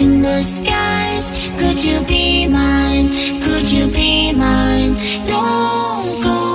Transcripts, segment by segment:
in the skies. Could you be mine? Could you be mine? Don't go.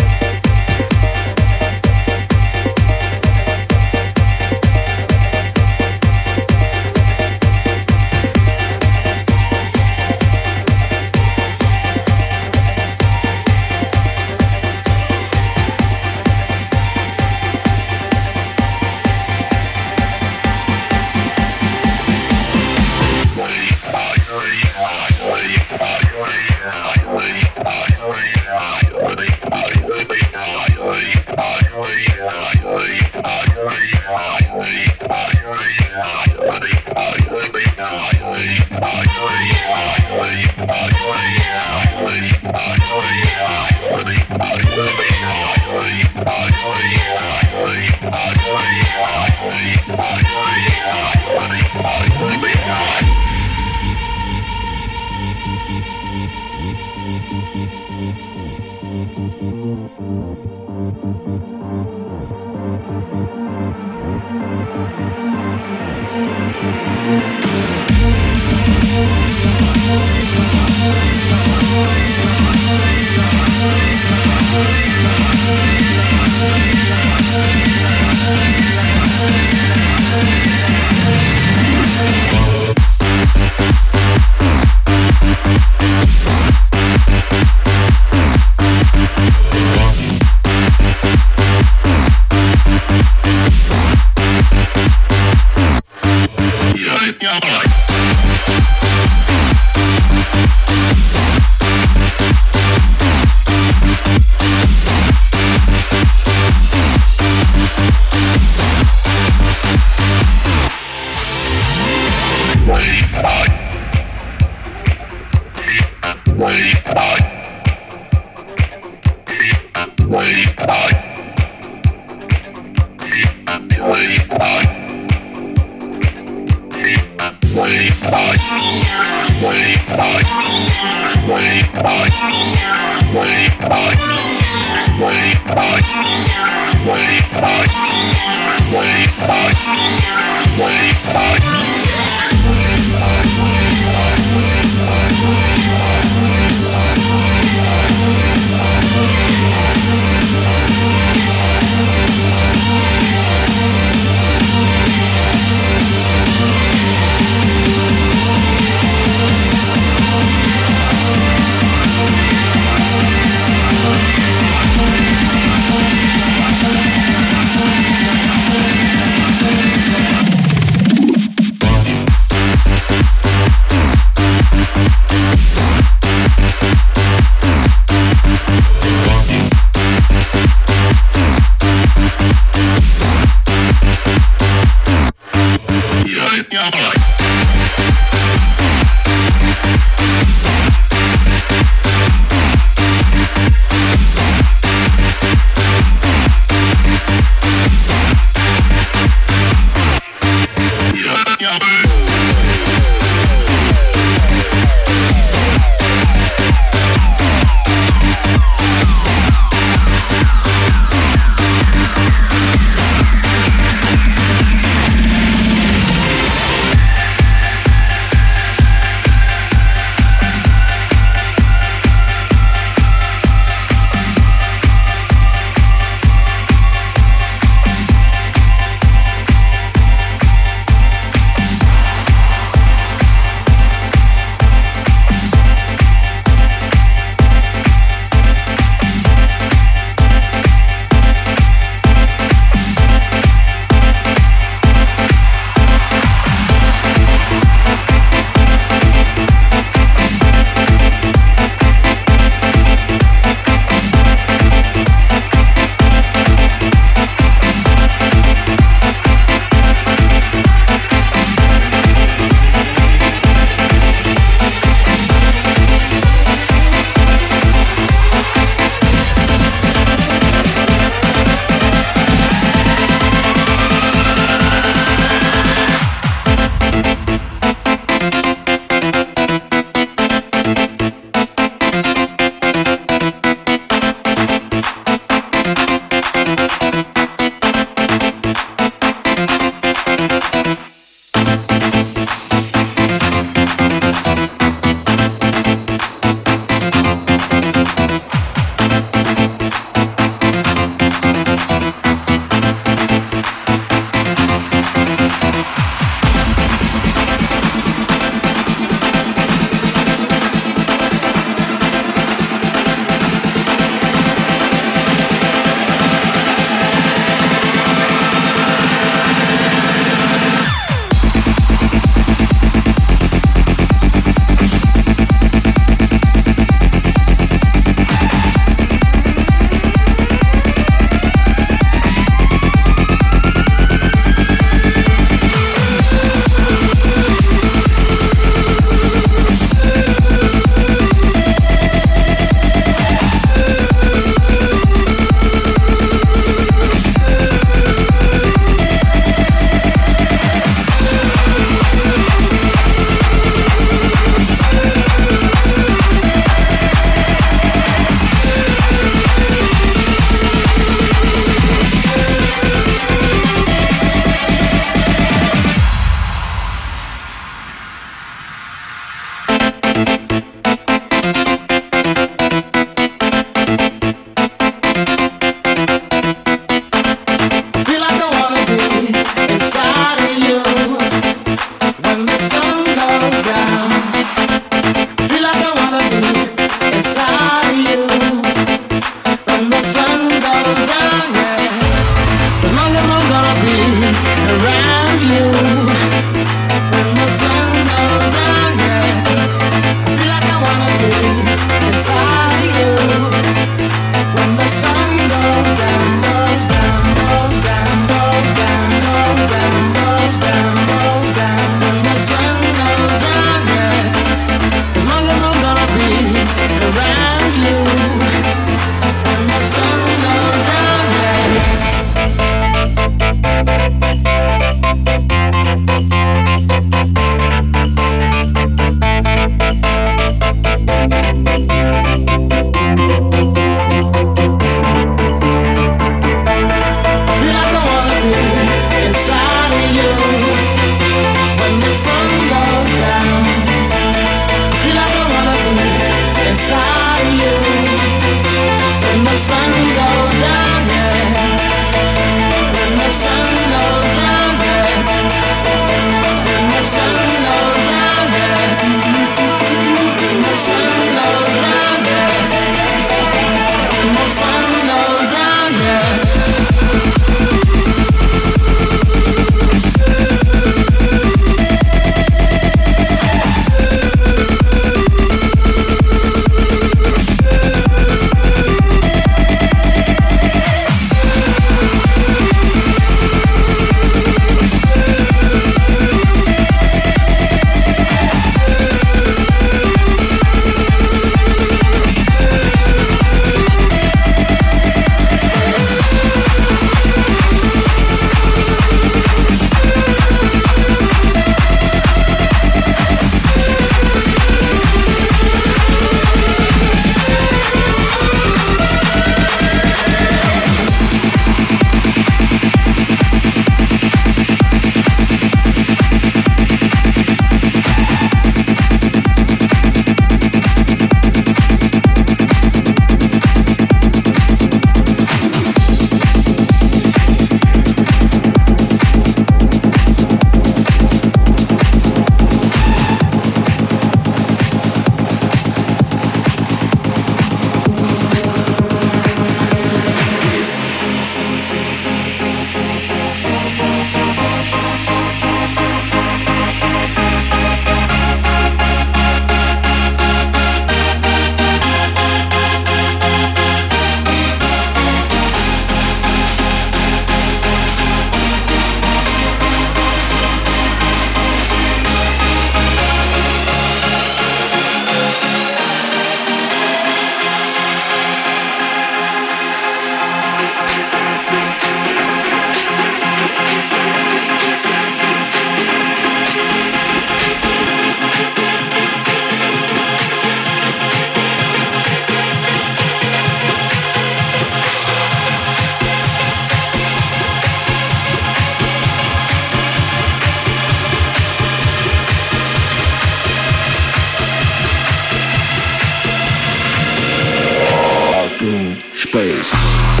Música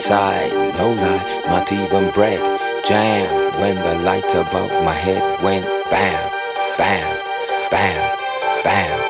inside, no lie, not even bread. Jam when the light above my head went bam bam, bam, bam, bam,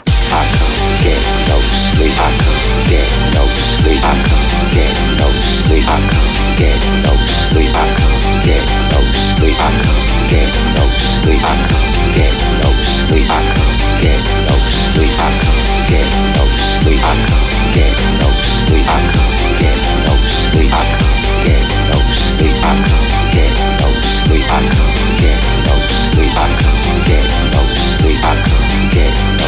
Get no sleep. I can't get no sleep. I can't get no sleep. I can't get no sleep. I can't get no sleep. I can't get no sleep. I can't get no sleep. I can't get no sleep. I can't get no sleep. I can't get no sleep. I can't get no sleep. I can't get no sleep. I can't get no sleep. I can't get no sleep. I can't get no sleep. I can't get